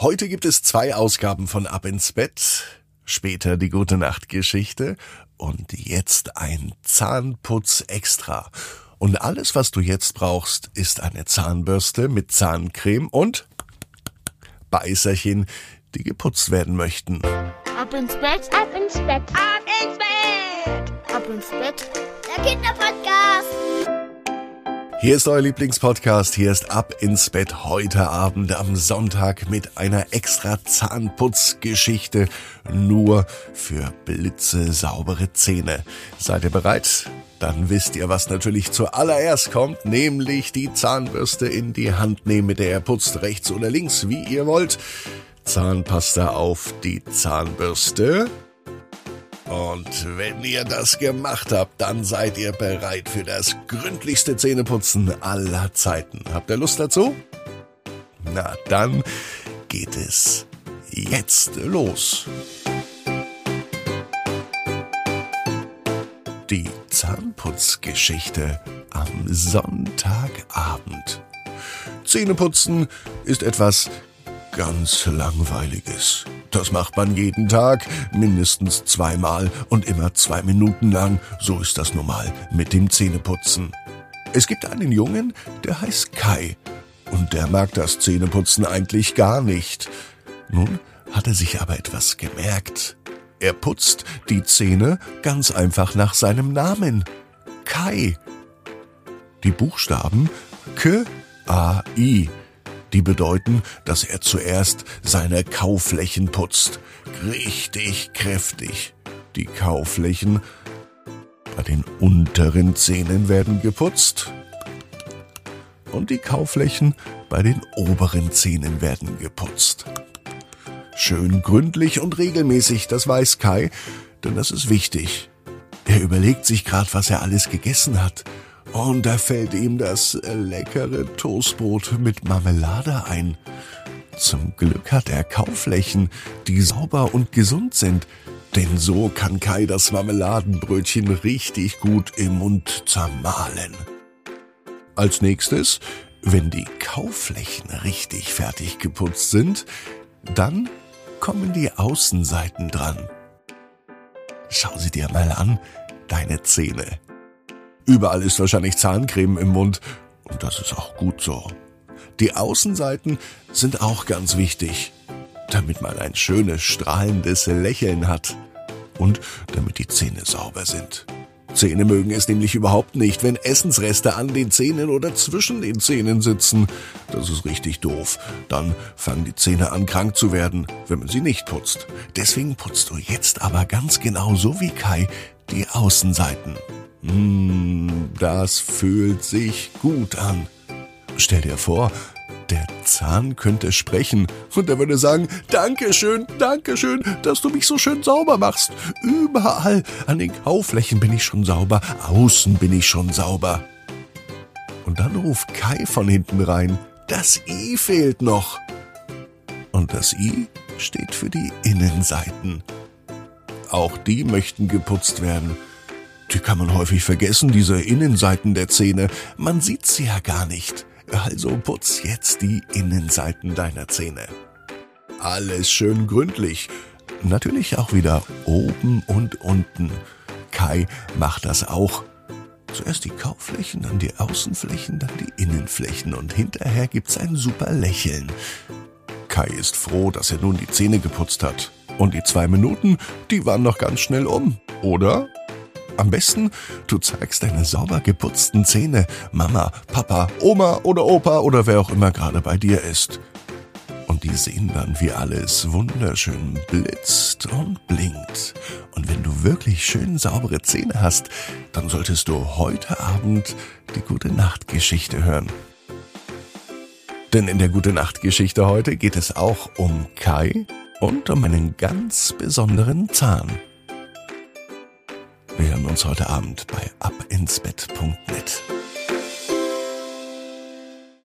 Heute gibt es zwei Ausgaben von Ab ins Bett, später die gute Nachtgeschichte und jetzt ein Zahnputz extra. Und alles, was du jetzt brauchst, ist eine Zahnbürste mit Zahncreme und Beißerchen, die geputzt werden möchten. Ab ins Bett, ab ins Bett, ab ins Bett, ab ins Bett. Der Kinderpodcast. Hier ist euer Lieblingspodcast. Hier ist Ab ins Bett heute Abend am Sonntag mit einer extra Zahnputzgeschichte nur für blitze saubere Zähne. Seid ihr bereit? Dann wisst ihr, was natürlich zuallererst kommt, nämlich die Zahnbürste in die Hand nehmen, mit der ihr putzt rechts oder links, wie ihr wollt. Zahnpasta auf die Zahnbürste. Und wenn ihr das gemacht habt, dann seid ihr bereit für das gründlichste Zähneputzen aller Zeiten. Habt ihr Lust dazu? Na, dann geht es jetzt los. Die Zahnputzgeschichte am Sonntagabend. Zähneputzen ist etwas ganz Langweiliges. Das macht man jeden Tag, mindestens zweimal und immer zwei Minuten lang. So ist das normal mit dem Zähneputzen. Es gibt einen Jungen, der heißt Kai. Und der mag das Zähneputzen eigentlich gar nicht. Nun hat er sich aber etwas gemerkt. Er putzt die Zähne ganz einfach nach seinem Namen. Kai. Die Buchstaben K, A, I die bedeuten, dass er zuerst seine Kauflächen putzt. Richtig kräftig. Die Kauflächen bei den unteren Zähnen werden geputzt und die Kauflächen bei den oberen Zähnen werden geputzt. Schön gründlich und regelmäßig, das weiß Kai, denn das ist wichtig. Er überlegt sich gerade, was er alles gegessen hat und da fällt ihm das leckere Toastbrot mit Marmelade ein. Zum Glück hat er Kauflächen, die sauber und gesund sind, denn so kann Kai das Marmeladenbrötchen richtig gut im Mund zermahlen. Als nächstes, wenn die Kauflächen richtig fertig geputzt sind, dann kommen die Außenseiten dran. Schau sie dir mal an, deine Zähne. Überall ist wahrscheinlich Zahncreme im Mund und das ist auch gut so. Die Außenseiten sind auch ganz wichtig, damit man ein schönes, strahlendes Lächeln hat und damit die Zähne sauber sind. Zähne mögen es nämlich überhaupt nicht, wenn Essensreste an den Zähnen oder zwischen den Zähnen sitzen. Das ist richtig doof. Dann fangen die Zähne an krank zu werden, wenn man sie nicht putzt. Deswegen putzt du jetzt aber ganz genau so wie Kai die Außenseiten. Mmh, das fühlt sich gut an. Stell dir vor, der Zahn könnte sprechen und er würde sagen, Dankeschön, Dankeschön, dass du mich so schön sauber machst. Überall an den Kauflächen bin ich schon sauber, außen bin ich schon sauber. Und dann ruft Kai von hinten rein, das I fehlt noch. Und das I steht für die Innenseiten. Auch die möchten geputzt werden. Die kann man häufig vergessen, diese Innenseiten der Zähne. Man sieht sie ja gar nicht. Also putz jetzt die Innenseiten deiner Zähne. Alles schön gründlich. Natürlich auch wieder oben und unten. Kai macht das auch. Zuerst die Kaufflächen, dann die Außenflächen, dann die Innenflächen und hinterher gibt's ein super Lächeln. Kai ist froh, dass er nun die Zähne geputzt hat. Und die zwei Minuten, die waren noch ganz schnell um, oder? Am besten, du zeigst deine sauber geputzten Zähne Mama, Papa, Oma oder Opa oder wer auch immer gerade bei dir ist. Und die sehen dann, wie alles wunderschön blitzt und blinkt. Und wenn du wirklich schön saubere Zähne hast, dann solltest du heute Abend die gute Nachtgeschichte hören. Denn in der gute Nachtgeschichte heute geht es auch um Kai und um einen ganz besonderen Zahn. Wir hören uns heute Abend bei abinsbett.net.